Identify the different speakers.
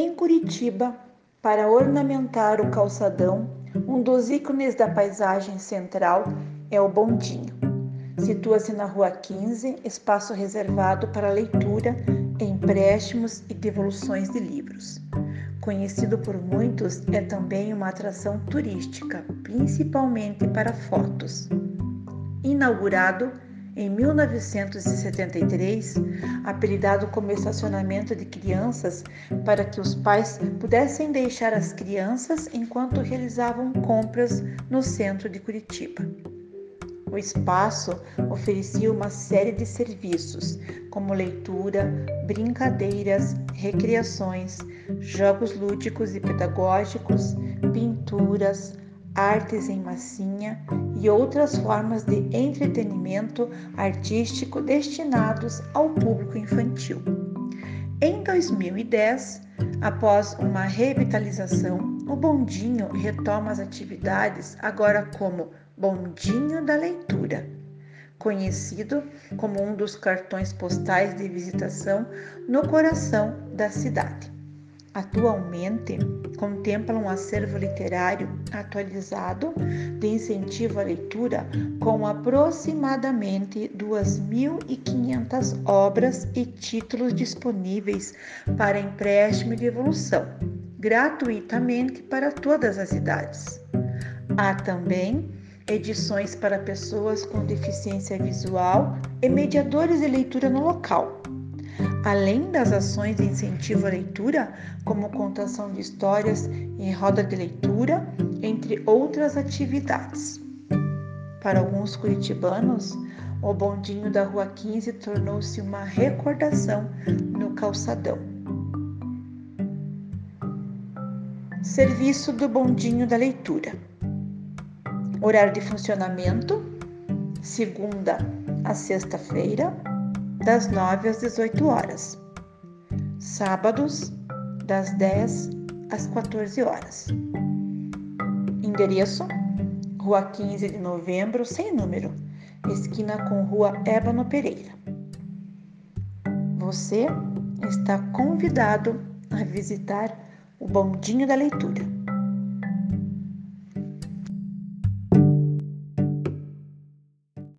Speaker 1: Em Curitiba, para ornamentar o calçadão, um dos ícones da paisagem central é o bondinho. Situa-se na Rua 15, espaço reservado para leitura, empréstimos e devoluções de livros. Conhecido por muitos, é também uma atração turística, principalmente para fotos. Inaugurado em 1973, apelidado como estacionamento de crianças para que os pais pudessem deixar as crianças enquanto realizavam compras no centro de Curitiba. O espaço oferecia uma série de serviços, como leitura, brincadeiras, recreações, jogos lúdicos e pedagógicos, pinturas, artes em massinha e outras formas de entretenimento artístico destinados ao público infantil. Em 2010, após uma revitalização, o Bondinho retoma as atividades agora como Bondinho da Leitura, conhecido como um dos cartões postais de visitação no coração da cidade. Atualmente, contempla um acervo literário atualizado de incentivo à leitura com aproximadamente 2.500 obras e títulos disponíveis para empréstimo e devolução, gratuitamente para todas as idades. Há também edições para pessoas com deficiência visual e mediadores de leitura no local além das ações de incentivo à leitura, como contação de histórias em roda de leitura, entre outras atividades. Para alguns curitibanos, o bondinho da Rua 15 tornou-se uma recordação no calçadão. Serviço do bondinho da leitura. Horário de funcionamento: segunda a sexta-feira, das 9 às 18 horas. Sábados, das 10 às 14 horas. Endereço: Rua 15 de Novembro, sem número, esquina com Rua Ébano Pereira. Você está convidado a visitar o Bondinho da Leitura.